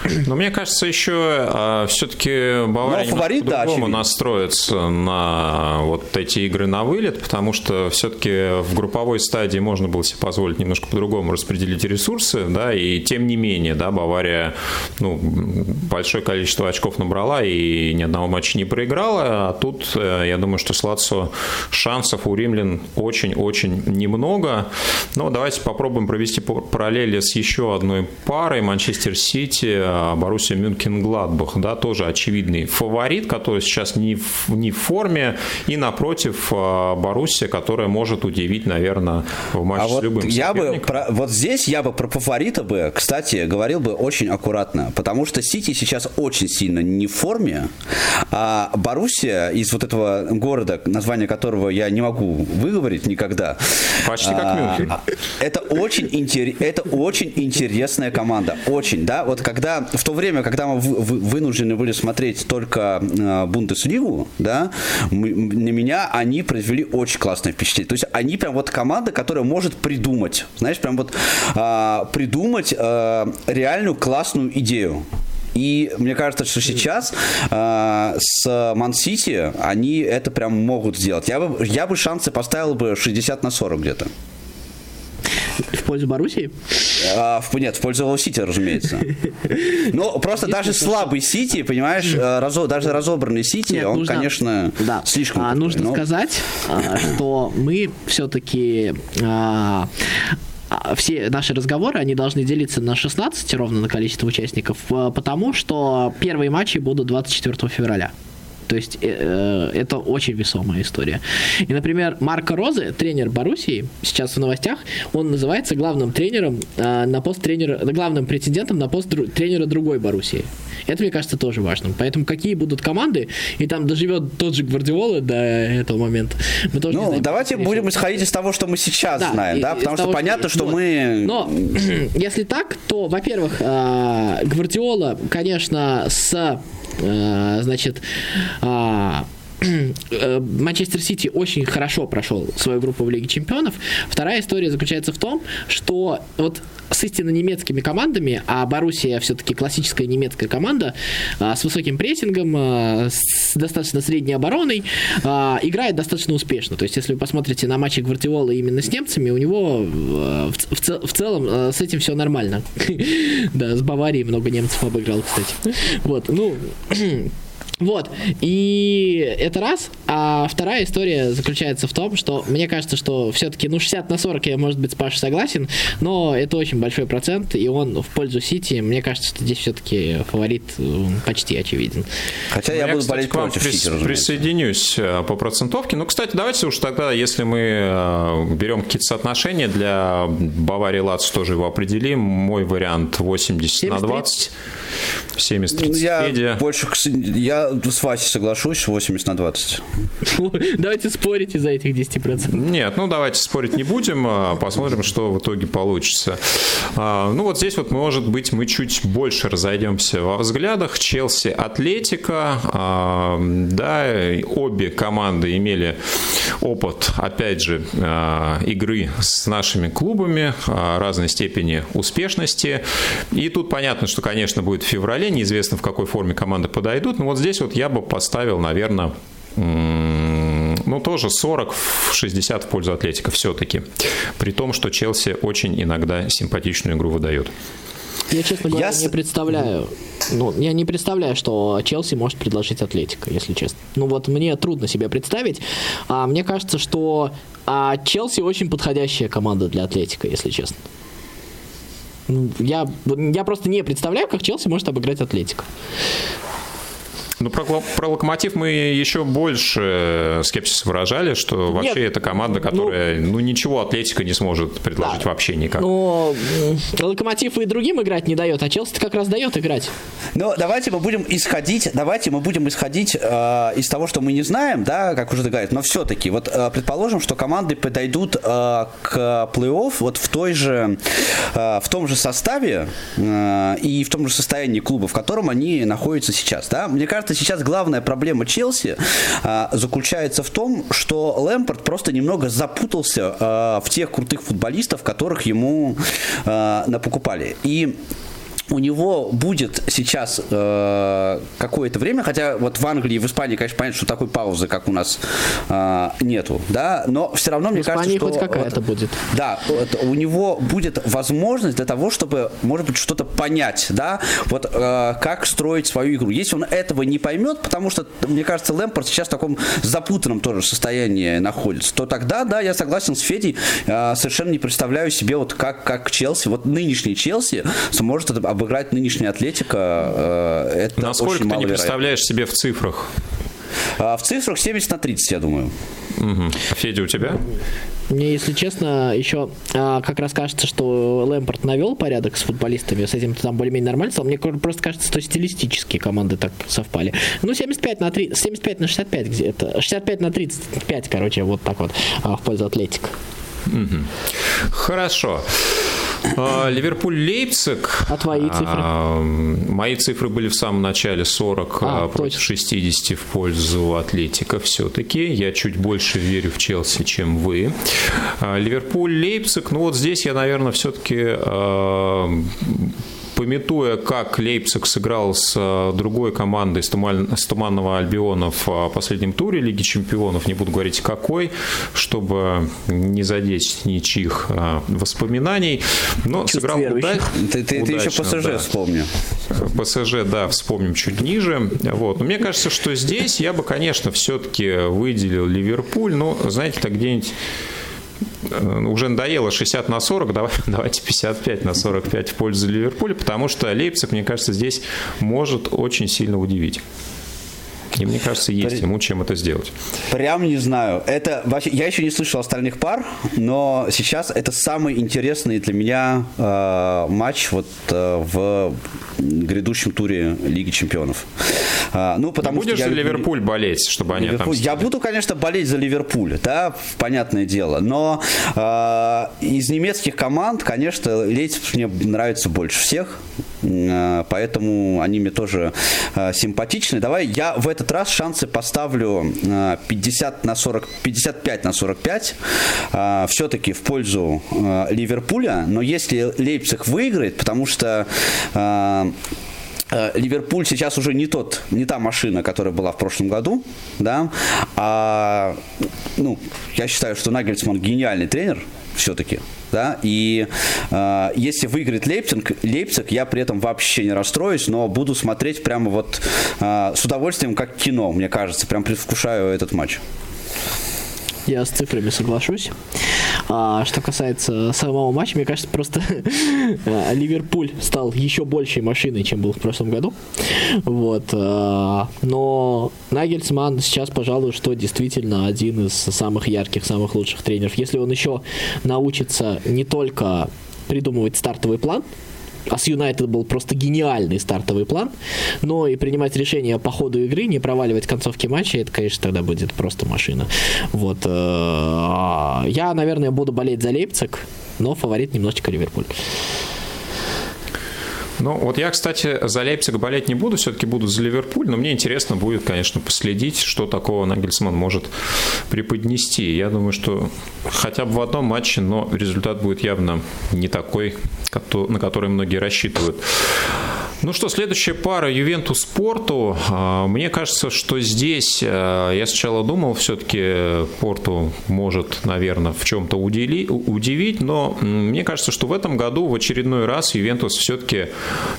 но мне кажется, еще а, все-таки Бавария фаворит, по-другому да, настроится на вот эти игры на вылет, потому что все-таки в групповой стадии можно было себе позволить немножко по-другому распределить ресурсы, да, и тем не менее, да, Бавария, ну, большое количество очков набрала и ни одного матча не проиграла, а тут, э, я думаю, что с Лацо шансов у римлян очень-очень немного. Но давайте попробуем провести параллели с еще одной парой. Манчестер Сити Боруссия Мюнхен-Гладбах, да, тоже очевидный фаворит, который сейчас не в, не в форме, и напротив Боруссия, которая может удивить, наверное, в матче а с вот любым я бы про, Вот здесь я бы про фаворита бы, кстати, говорил бы очень аккуратно, потому что Сити сейчас очень сильно не в форме, а Боруссия из вот этого города, название которого я не могу выговорить никогда. Почти как а, Мюнхен. Это очень, интерес, это очень интересная команда. Очень, да. Вот когда, в то время, когда мы вынуждены были смотреть только а, Бундеслигу, да, на меня они произвели очень классное впечатление. То есть они прям вот команда, которая может придумать, знаешь, прям вот а, придумать а, реальную классную идею. И мне кажется, что сейчас э, с Ман-Сити они это прям могут сделать. Я бы, я бы шансы поставил бы 60 на 40 где-то. В пользу Боруссии? А, в, нет, в пользу Сити, разумеется. Но просто даже слабый Сити, понимаешь, э, разо, даже разобранный Сити, нет, он, нужно, конечно, да. слишком... А, нужно но... сказать, а, что мы все-таки а, а, все наши разговоры, они должны делиться на 16 ровно на количество участников, а, потому что первые матчи будут 24 февраля. То есть э, э, это очень весомая история. И, например, Марко Розе, тренер Боруссии, сейчас в новостях, он называется главным тренером э, на пост тренера, главным претендентом на пост дру, тренера другой Боруссии. Это, мне кажется, тоже важным. Поэтому какие будут команды, и там доживет тот же Гвардиола до этого момента. Мы тоже ну, знаем, давайте будем исходить из того, что мы сейчас да, знаем, да, потому что того, понятно, что, что вот. мы... Но если так, то, во-первых, э, Гвардиола, конечно, с значит, а, э, Манчестер Сити очень хорошо прошел свою группу в Лиге Чемпионов. Вторая история заключается в том, что вот с истинно немецкими командами, а Боруссия все-таки классическая немецкая команда а, с высоким прессингом, а, с достаточно средней обороной, а, играет достаточно успешно. То есть, если вы посмотрите на матчи Гвардиолы именно с немцами, у него в, в, в целом с этим все нормально. Да, с Баварией много немцев обыграл, кстати. Вот, ну, вот. И это раз. А вторая история заключается в том, что мне кажется, что все-таки, ну, 60 на 40 я, может быть, с Пашей согласен, но это очень большой процент, и он в пользу Сити. Мне кажется, что здесь все-таки фаворит почти очевиден. Хотя я, я буду болеть против прис- Сити, присоединюсь э, по процентовке. Ну, кстати, давайте уж тогда, если мы э, берем какие-то соотношения, для Баварии Лац тоже его определим. Мой вариант 80 70 на 20. 70-30 Я Федя. больше, я с Васей соглашусь, 80 на 20. Давайте спорить из-за этих 10%. Нет, ну давайте спорить не будем, а посмотрим, что в итоге получится. А, ну вот здесь вот, может быть, мы чуть больше разойдемся во взглядах. Челси, Атлетика, а, да, обе команды имели опыт, опять же, игры с нашими клубами разной степени успешности. И тут понятно, что, конечно, будет в феврале, неизвестно, в какой форме команды подойдут. Но вот здесь вот я бы поставил, наверное, ну, тоже 40-60 в пользу Атлетика все-таки. При том, что Челси очень иногда симпатичную игру выдает. Я, честно говоря, я... не представляю. Ну, я не представляю, что Челси может предложить Атлетика, если честно. Ну вот мне трудно себе представить. А мне кажется, что а Челси очень подходящая команда для Атлетика, если честно. Ну, я, я просто не представляю, как Челси может обыграть Атлетику. Ну, про, про Локомотив мы еще больше скепсис выражали, что вообще Нет, это команда, ну, которая, ну, ну ничего Атлетика не сможет предложить да, вообще никак. Но Локомотив и другим играть не дает, а Челси как раз дает играть. Ну, давайте мы будем исходить, давайте мы будем исходить э, из того, что мы не знаем, да, как уже договорились, но все-таки, вот э, предположим, что команды подойдут э, к плей-офф вот в той же, э, в том же составе э, и в том же состоянии клуба, в котором они находятся сейчас, да. Мне кажется, кажется, сейчас главная проблема Челси а, заключается в том, что Лэмпорт просто немного запутался а, в тех крутых футболистов, которых ему а, напокупали. И у него будет сейчас э, какое-то время, хотя вот в Англии и в Испании, конечно, понятно, что такой паузы, как у нас, э, нету, да, но все равно, мне кажется, что... хоть какая-то вот, будет. Да, вот, у него будет возможность для того, чтобы, может быть, что-то понять, да, вот э, как строить свою игру. Если он этого не поймет, потому что, мне кажется, Лэмпорт сейчас в таком запутанном тоже состоянии находится, то тогда, да, я согласен с Федей, э, совершенно не представляю себе вот как, как Челси, вот нынешний Челси сможет об обыграть нынешний Атлетика, э, это Насколько очень ты не представляешь себе в цифрах? А в цифрах 70 на 30, я думаю. Угу. Федя, у тебя? Мне, если честно, еще а, как раз кажется, что Лэмпорт навел порядок с футболистами, с этим там более-менее нормально стал. Мне просто кажется, что стилистически команды так совпали. Ну, 75 на 3, 75 на 65 где-то. 65 на 35, короче, вот так вот а, в пользу Атлетика. Хорошо. А, Ливерпуль-Лейпциг. А твои цифры? А, Мои цифры были в самом начале 40 А, а, против точно. 60 в пользу Атлетика все-таки. Я чуть больше верю в Челси, чем вы. А, Ливерпуль-Лейпциг. Ну вот здесь я, наверное, все-таки пометуя, как Лейпциг сыграл с а, другой командой с, Туманного Альбиона в а, последнем туре Лиги Чемпионов, не буду говорить какой, чтобы не задеть ничьих а, воспоминаний, но Чувств сыграл верующих. уда- Ты, ты, ты еще удачно, ПСЖ да. вспомни. ПСЖ, да, вспомним чуть ниже. Вот. Но мне кажется, что здесь я бы, конечно, все-таки выделил Ливерпуль. Но, знаете, так где-нибудь э, уже надоело 60 на 40, давай- давайте 55 на 45 в пользу Ливерпуля, потому что Лейпциг, мне кажется, здесь может очень сильно удивить. И мне кажется, есть ему чем это сделать. Прям не знаю. Это вообще, я еще не слышал остальных пар, но сейчас это самый интересный для меня э, матч вот э, в грядущем туре Лиги Чемпионов. А, ну, потому Будешь что за я- Ливерпуль болеть, чтобы они Ливерпуль. отомстили? Я буду, конечно, болеть за Ливерпуль, да, понятное дело. Но э, из немецких команд, конечно, Лейпциг мне нравится больше всех. Э, поэтому они мне тоже э, симпатичны. Давай я в этот раз шансы поставлю э, 50 на 40, 55 на 45. Э, все-таки в пользу э, Ливерпуля. Но если Лейпциг выиграет, потому что э, Э, Ливерпуль сейчас уже не тот, не та машина, которая была в прошлом году, да, а, ну, я считаю, что Нагельсман гениальный тренер все-таки, да, и э, если выиграет Лейпциг, Лейпциг, я при этом вообще не расстроюсь, но буду смотреть прямо вот э, с удовольствием, как кино, мне кажется, прям предвкушаю этот матч. Я с цифрами соглашусь. А, что касается самого матча, мне кажется, просто а, Ливерпуль стал еще большей машиной, чем был в прошлом году. Вот. а, но Нагельсман сейчас, пожалуй, что действительно один из самых ярких, самых лучших тренеров. Если он еще научится не только придумывать стартовый план, а с Юнайтед был просто гениальный стартовый план, но и принимать решения по ходу игры, не проваливать концовки матча, это, конечно, тогда будет просто машина. Вот. э, Я, наверное, буду болеть за Лейпциг, но фаворит немножечко Ливерпуль. Ну, вот я, кстати, за Лейпциг болеть не буду, все-таки буду за Ливерпуль, но мне интересно будет, конечно, последить, что такого Нагельсман может преподнести. Я думаю, что хотя бы в одном матче, но результат будет явно не такой, на который многие рассчитывают. Ну что, следующая пара Ювентус Порту. А, Мне кажется, что здесь а, я сначала думал, все-таки Порту может, наверное, в чем-то удивить, но мне кажется, что в этом году в очередной раз Ювентус все-таки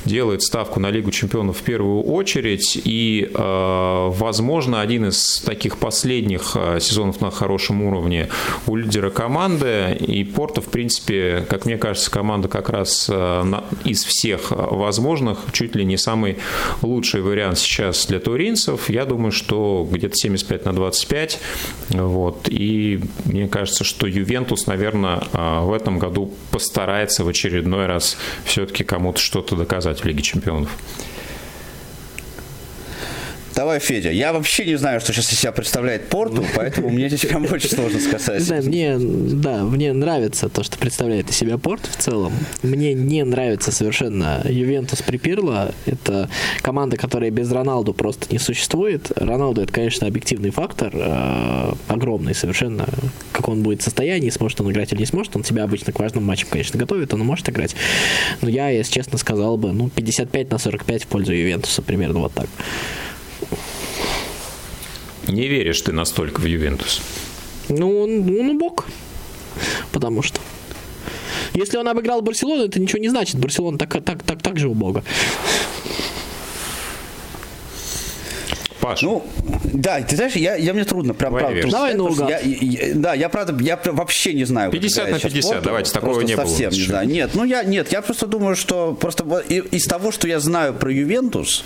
делает ставку на Лигу Чемпионов в первую очередь, и, а, возможно, один из таких последних а, сезонов на хорошем уровне у лидера команды, и Порто, в принципе, как мне кажется, команда как раз на- из всех возможных чуть ли не самый лучший вариант сейчас для туринцев. Я думаю, что где-то 75 на 25. Вот. И мне кажется, что Ювентус, наверное, в этом году постарается в очередной раз все-таки кому-то что-то доказать в Лиге Чемпионов. Давай, Федя. Я вообще не знаю, что сейчас из себя представляет Порту, поэтому мне здесь прям очень сложно сказать. знаю, мне, да, мне нравится то, что представляет из себя Порт в целом. Мне не нравится совершенно Ювентус Припирло. Это команда, которая без Роналду просто не существует. Роналду это, конечно, объективный фактор, э, огромный совершенно. Как он будет в состоянии, сможет он играть или не сможет. Он себя обычно к важным матчам, конечно, готовит, он может играть. Но я, если честно, сказал бы, ну, 55 на 45 в пользу Ювентуса, примерно вот так. Не веришь ты настолько в Ювентус? Ну, он, он убог. Потому что. Если он обыграл Барселону, это ничего не значит. Барселона так, так, так, так же убога. Паш. Ну, да, ты знаешь, я, я мне трудно, прям правда трудно Давай наугад. я- я- Да, я правда, я прям вообще не знаю. как 50 играет на сейчас 50, Порту, давайте, такого не было совсем не знаю. Нет, ну я, нет, я просто думаю, что просто из того, что я знаю про Ювентус...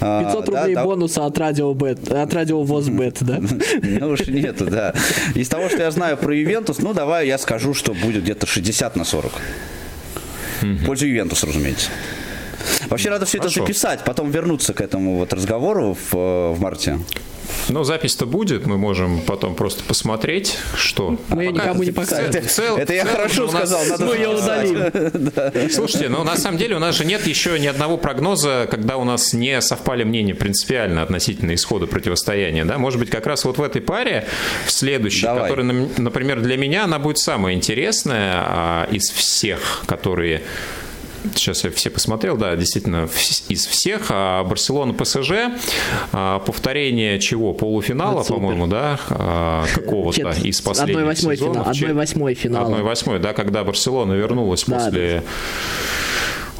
а, 500 да, рублей да, бонуса от радио Бет, от радио Возбет, да? Ну уж нету, да. Из того, что я знаю про Ювентус, ну давай я скажу, что будет где-то 60 на 40. В пользу Ювентуса, разумеется. Вообще надо все это Хорошо. записать, потом вернуться к этому вот разговору в, э, в марте. Ну, запись-то будет, мы можем потом просто посмотреть, что. Мы ее Пока- никому не в покажем. цел- цел- Это я в целом хорошо нас- сказал, надо Мы ее удалим. Слушайте, ну на самом деле у нас же нет еще ни одного прогноза, когда у нас не совпали мнения принципиально относительно исхода противостояния. Да? Может быть, как раз вот в этой паре, в следующей, Давай. которая, например, для меня, она будет самая интересная а, из всех, которые Сейчас я все посмотрел, да, действительно, из всех. А Барселона ПСЖ, а, повторение чего? Полуфинала, по-моему, да, а, какого-то из последних 1/8 сезонов. финал- Че- 1/8 финала. 1/8, да, когда Барселона вернулась Да, после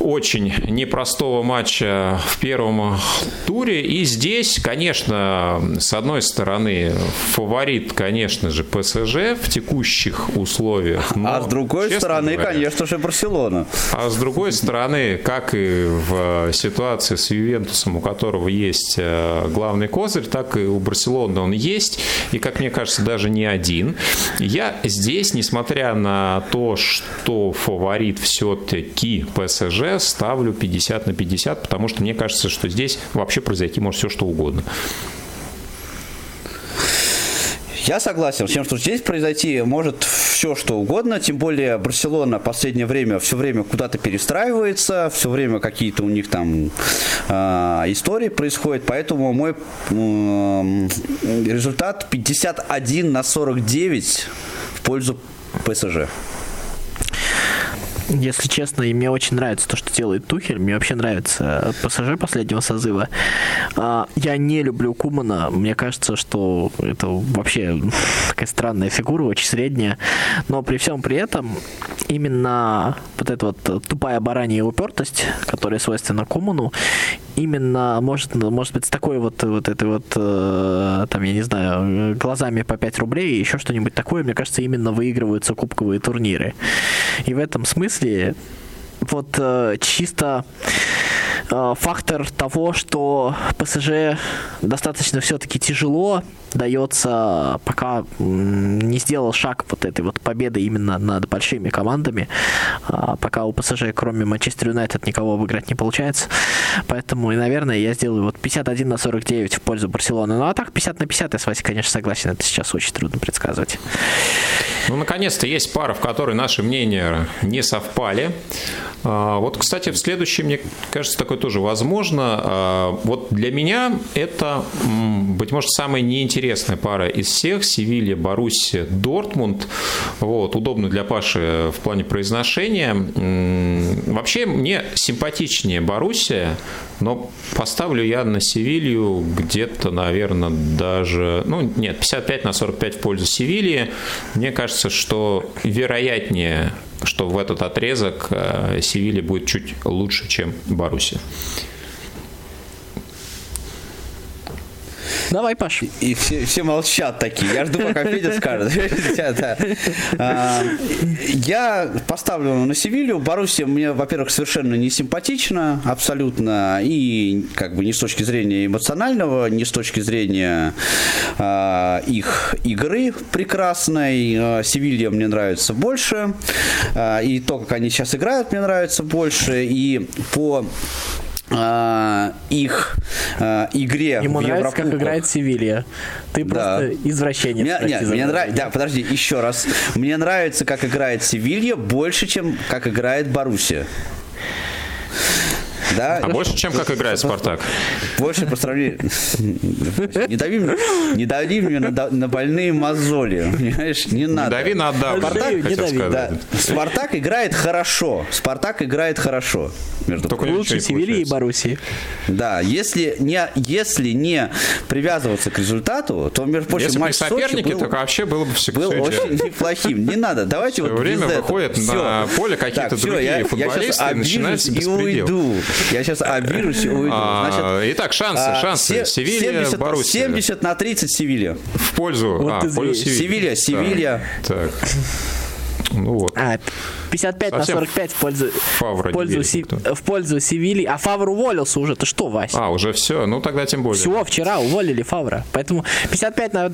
очень непростого матча в первом туре. И здесь, конечно, с одной стороны, фаворит, конечно же, ПСЖ в текущих условиях. но, А с другой стороны, говоря, конечно же, Барселона. а с другой стороны, как и в ситуации с Ювентусом, у которого есть э, главный козырь, так и у Барселоны он есть, и, как мне кажется, даже не один. Я здесь, несмотря на то, что фаворит все-таки ПСЖ, ставлю 50 на 50, потому что мне кажется, что здесь вообще произойти может все что угодно. Я согласен с тем, что здесь произойти может все, что угодно, тем более Барселона в последнее время все время куда-то перестраивается, все время какие-то у них там а, истории происходят, поэтому мой м, результат 51 на 49 в пользу ПСЖ. Если честно, и мне очень нравится то, что делает Тухель. Мне вообще нравится пассажир последнего созыва. А, Я не люблю Кумана. Мне кажется, что это вообще такая странная фигура, очень средняя. Но при всем при этом именно вот эта вот тупая баранья упертость, которая свойственна Куману, именно может, может быть с такой вот, вот этой вот, э, там, я не знаю, глазами по 5 рублей и еще что-нибудь такое, мне кажется, именно выигрываются кубковые турниры. И в этом смысле вот э, чисто э, фактор того, что ПСЖ достаточно все-таки тяжело дается, пока не сделал шаг вот этой вот победы именно над большими командами, А, пока у ПСЖ кроме Манчестер Юнайтед никого обыграть не получается, поэтому, и, наверное, я сделаю вот 51 на 49 в пользу Барселоны, ну а так 50 на 50 я с Васей, конечно, согласен, это сейчас очень трудно предсказывать. Ну, наконец-то есть пара, в которой наши мнения не совпали. А, Вот, кстати, в следующем, мне кажется, такое тоже возможно. А, Вот для меня это, быть может, самая неинтересная пара из всех. Севилья, Боруссия, Дортмунд. Вот, удобно для Паши в плане произношения. Вообще, мне симпатичнее Боруссия, но поставлю я на Севилью где-то, наверное, даже... Ну, нет, 55 на 45 в пользу Севильи. Мне кажется, что вероятнее, что в этот отрезок э, Севилья будет чуть лучше, чем Боруссия. Давай, Паш. И все, все молчат такие. Я жду, пока Федя скажет. А, Я поставлю на Севилью. Боруссия мне, во-первых, совершенно не симпатична, абсолютно. И как бы ни с точки зрения эмоционального, ни с точки зрения а, их игры прекрасной. А, Севилья мне нравится больше. И то, как они сейчас играют, мне нравится больше. И по а, их а, игре Ему в нравится, как Еврокубках. играет Севилья. Ты Да. просто извращенец. Мне, прости нет, мне нравится. Да, подожди, еще раз. Мне нравится, как играет Севилья, больше, чем как играет Боруссия. Да, А больше, чем как играет Спартак. больше по сравнению. Не дави, мне- не дави мне на, на больные мозоли. Понимаешь, не надо. Дави на отдавку, Спартак, не хотел дави. Да. Спартак играет хорошо. Спартак играет хорошо. между Только Лучше не Севильи и. Боруссии. Да, если не, если не привязываться к результату, то, между прочим, Если бы не матч в Сочи соперники, был- то вообще было бы все, был все очень неплохим. Не надо, давайте Всё вот время этого. выходят на поле какие-то Так, другие я, я футболисты, сейчас и начинается и уйду. Я сейчас обижусь и уйду. А, Значит, Итак, шансы, а, шансы. се- Севилья, 70, Боруссия. 70 на 30 Севилья. В пользу, Вот а, в пользу зверь. Севильи. Севилья, Севилья. Так. так. Ну вот. А, 55 на Совсем 45 в пользу, Фавра в пользу, Си- в пользу Севильи. А Фавр уволился уже. Ты что, Вась? А, уже все? Ну тогда тем более. Всего вчера уволили Фавра. Поэтому 55 на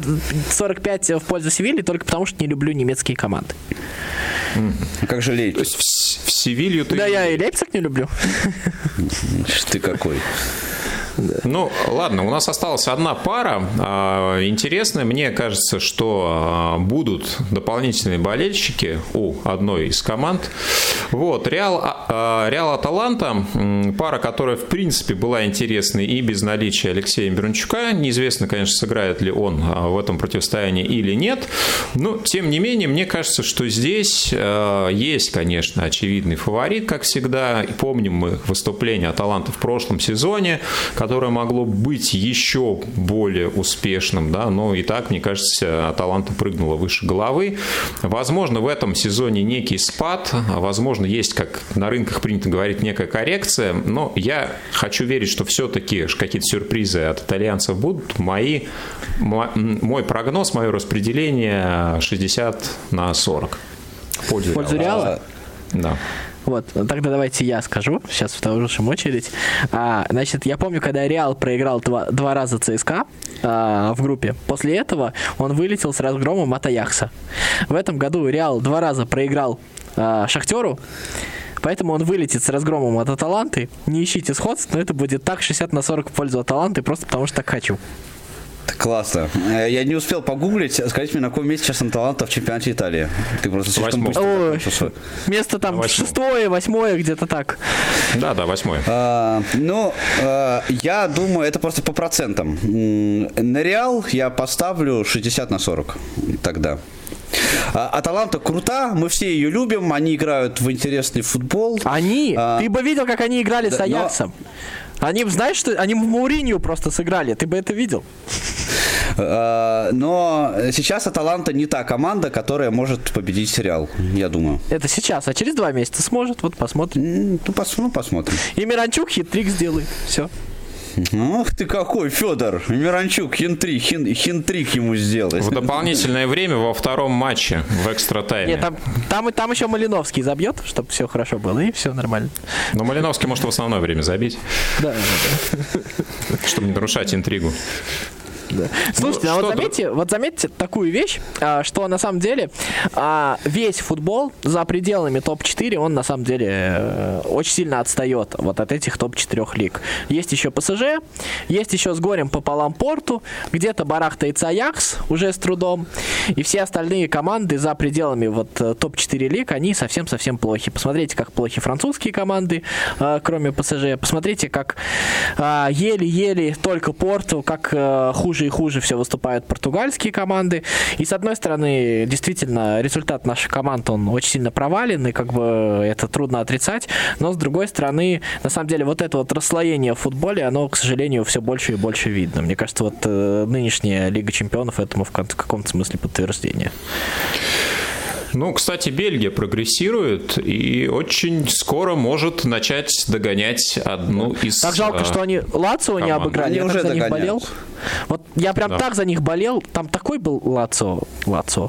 45 в пользу Севильи только потому, что не люблю немецкие команды. А Как жалеете? То есть в, в Севилью ты... Да, я и Лейпциг не люблю. Ты какой. Ну, ладно, у нас осталась одна пара. А, Интересная, мне кажется, что а, будут дополнительные болельщики у одной из команд. Вот, Реал, а, Реал Аталанта, пара, которая, в принципе, была интересной и без наличия Алексея Мирончука. Неизвестно, конечно, сыграет ли он в этом противостоянии или нет. Но, тем не менее, мне кажется, что здесь есть, конечно, очевидный фаворит, как всегда. И помним мы выступление Аталанта в прошлом сезоне, которое могло быть еще более успешным, да, но и так, мне кажется, Аталанта прыгнула выше головы. Возможно, в этом сезоне некий спад, возможно, есть, как на рынках принято говорить, некая коррекция, но я хочу верить, что все-таки какие-то сюрпризы от итальянцев будут. Мои, мой прогноз, мое распределение 60 на 40. В пользу В пользу. Реала? Да. Вот, тогда давайте я скажу, сейчас в вторую очередь. А, значит, я помню, когда Реал проиграл два, два раза ЦСКА а, в группе, после этого он вылетел с разгромом от Аякса. В этом году Реал два раза проиграл а, Шахтеру, Поэтому он вылетит с разгромом от Аталанты. Не ищите сходств, но это будет так 60 на 40 в пользу Аталанты, просто потому что так хочу. Классно. Э, Я не успел погуглить. Скажите мне, на каком месте сейчас Анталанта в чемпионате Италии? Ты просто слишком быстро. Место там Восьмое. шестое, восьмое, где-то так. Да, да, восьмой. А, ну, а, я думаю, это просто по процентам. На Реал я поставлю 60 на 40 тогда. А Аталанта крута, мы все ее любим, они играют в интересный футбол. Они, А, ты бы видел, как они играли с да, но- Аяксом. Они, знаешь, что они в Мауринию просто сыграли, ты бы это видел. а, Но сейчас Аталанта не та команда, которая может победить Реал, я думаю. Это сейчас, а через два месяца сможет, вот посмотрим. Ну, пос- ну, посмотрим. И Миранчук хитрик сделает, все. Ах ты какой, Федор! Миранчук, хинтрик, хин, хинтрик ему сделает. В дополнительное время во втором матче в экстра-тайме. Нет, там, там, и- там еще Малиновский забьет, чтобы все хорошо было, и все нормально. Но Малиновский может в основное время забить, Да, да, чтобы не нарушать интригу. Да. Слушайте, а что вот заметьте, вот заметьте такую вещь, а, что на самом деле а, весь футбол за пределами топ-4, он на самом деле э, очень сильно отстает вот от этих топ-4 лиг. Есть еще ПСЖ, есть еще с горем пополам Порту, где-то барахтается Аякс уже с трудом, и все остальные команды за пределами вот э, топ-4 лиг, они совсем-совсем плохи. Посмотрите, как плохи французские команды, э, кроме ПСЖ. Посмотрите, как а, еле-еле только Порту, как э, хуже и хуже все выступают португальские команды. И с одной стороны, действительно, результат наших команд, он очень сильно провален, и как бы это трудно отрицать. Но с другой стороны, на самом деле, вот это вот расслоение в футболе, оно, к сожалению, все больше и больше видно. Мне кажется, вот э, нынешняя Лига Чемпионов этому в каком-то смысле подтверждение. Ну, кстати, Бельгия прогрессирует и очень скоро может начать догонять одну из... Так жалко, а, что они Лацио не обыграли. Они я уже так за них болел. Вот я прям Да. так за них болел. Там такой был Лацио. Лацио.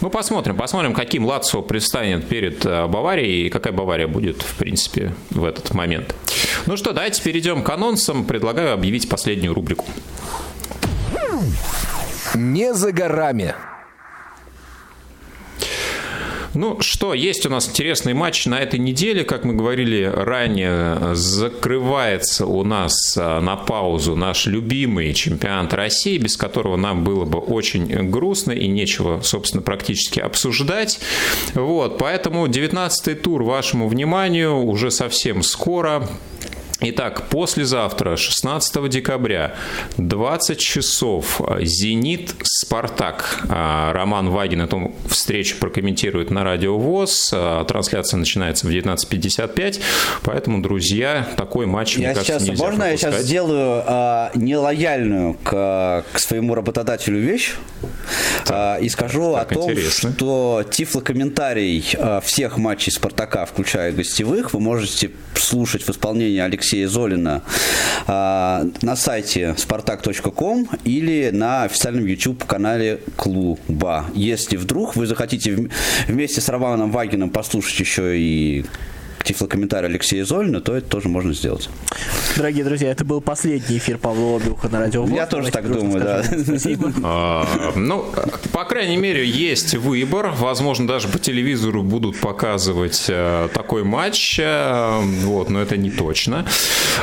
Ну, посмотрим, посмотрим, каким Лацио предстанет перед э, Баварией и какая Бавария будет, в принципе, в этот момент. Ну что, давайте перейдем к анонсам. Предлагаю объявить последнюю рубрику. Не за горами. Ну что, есть у нас интересный матч на этой неделе. Как мы говорили ранее, закрывается у нас а, на паузу наш любимый чемпионат России, без которого нам было бы очень грустно и нечего, собственно, практически обсуждать. Вот, поэтому 19-й тур вашему вниманию уже совсем скоро. Итак, послезавтра, 16 декабря, 20 часов, «Зенит», «Спартак». А, Роман Вагин эту встречу прокомментирует на Радио ВОЗ. А, трансляция начинается в 19.55, поэтому, друзья, такой матч, я мне кажется, сейчас, нельзя Можно пропускать. я сейчас сделаю а, нелояльную к, к своему работодателю вещь а, и скажу так, о том, интересно. что тифлокомментарий а, всех матчей «Спартака», включая гостевых, вы можете слушать в исполнении Алексея Золина а, на сайте spartak.com или на официальном YouTube-канале клуба. Если вдруг вы захотите вм- вместе с Романом Вагином послушать еще и тифлокомментарий Алексея Золина, то это тоже можно сделать. Дорогие друзья, это был последний эфир Павла Обиуха на радио. Я тоже так думаю, да. Спасибо. А, Ну, по крайней мере, есть выбор. Возможно, даже по телевизору будут показывать э, такой матч. э, Вот, но это не точно.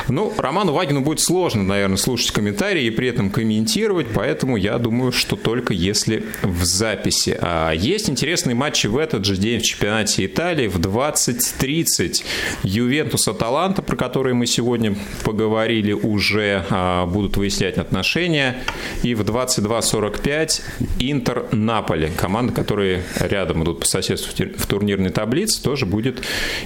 Ну, Роману Вагину будет сложно, наверное, слушать комментарии и при этом комментировать, поэтому я думаю, что только если в записи. А есть интересные матчи в этот же день в чемпионате Италии в 20.30. Ювентус Аталанта, про которые мы сегодня поговорили, уже а, будут выяснять отношения. И в 22.45 Интер Наполи. Команда, которые рядом идут по соседству в тур- в турнирной таблице, тоже будет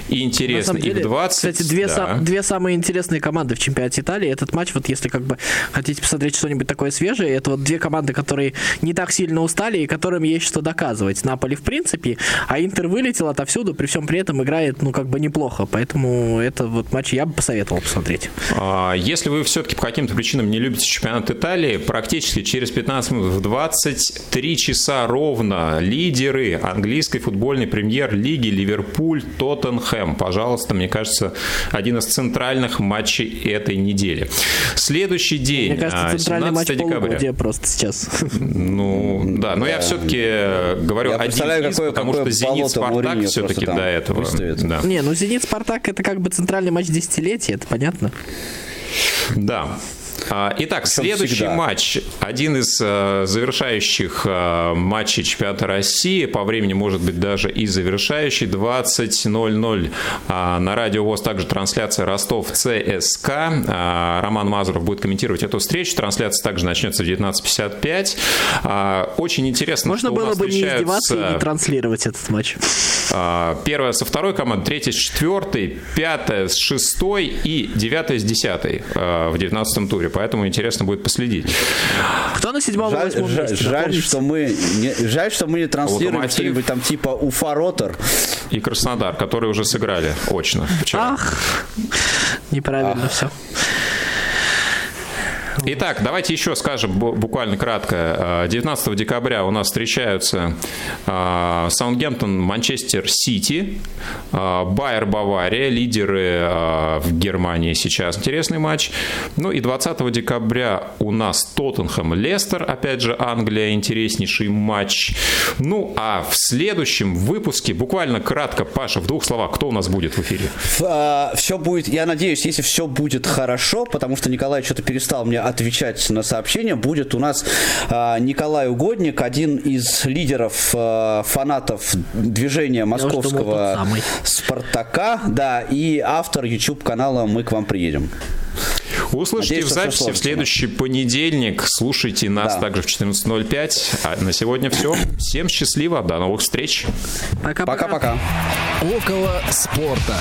интересно. деле, и в 20... кстати, две, да. сам- две самые интересные команды в чемпионате Италии. Этот матч, вот если как бы хотите посмотреть что-нибудь такое свежее, это вот две команды, которые не так сильно устали и которым есть что доказывать. Наполи в принципе, а Интер вылетел отовсюду, при всем при этом играет, ну, как бы неплохо. Поэтому это вот матч я бы посоветовал посмотреть. А, Если вы все-таки по каким-то причинам не любите чемпионат Италии, практически через 15 минут в 23 часа ровно лидеры английской футбольной премьер-лиги Ливерпуль, Тоттенхэм. Пожалуйста, мне кажется, один из центральных матчей этой недели. Следующий день, Мне кажется, а, центральный матч 17 декабря. полугодия просто сейчас. Ну, да, но я все-таки говорю Я один из, какое- потому какое что Зенит Спартак все-таки до этого. Да. Не, ну Зенит Спартак это как бы центральный матч десятилетия, это понятно. Да. А, Итак, следующий всегда. матч, один из э, завершающих э, матчей чемпионата России, по времени, может быть, даже и завершающий, 20.00 а, на радио ВОЗ также трансляция Ростов ЦСК. А, Роман Мазуров будет комментировать эту встречу. Трансляция также начнется в 19.55. А, Очень интересно, Можно что у было нас бы не издеваться и встречаются- не транслировать этот матч. Первая со второй командой, третья с четвертой, пятая с шестой и девятая с десятой а, в девятнадцатом туре. Поэтому интересно будет последить. Кто на седьмом Жаль, восьмом жаль- жаль, что мы не, жаль, что мы не транслируем Локомотив. что-нибудь там типа Уфа Ротор. И Краснодар, которые уже сыграли очно вчера. Ах, неправильно все. Итак, давайте еще скажем бу- буквально кратко. А, 19 декабря у нас встречаются а, Саундгемптон, Манчестер Сити, а, Байер, Бавария, лидеры в Германии сейчас. Интересный матч. Ну и 20 декабря у нас Тоттенхэм, Лестер, опять же Англия, интереснейший матч. Ну а в следующем выпуске, буквально кратко, Паша, в двух словах, кто у нас будет в эфире? все будет, я надеюсь, если все будет хорошо, потому что Николай что-то перестал мне отвечать на сообщения, будет у нас а, Николай Угодник, один из лидеров а, фанатов движения московского. Спартака, да, и автор YouTube канала «Мы к вам приедем». Услышите Надеюсь, в записи в следующий понедельник. Слушайте нас Да. также в 14.05. А на сегодня все. Всем счастливо. До новых встреч. Пока-пока. Пока-пока. Около спорта.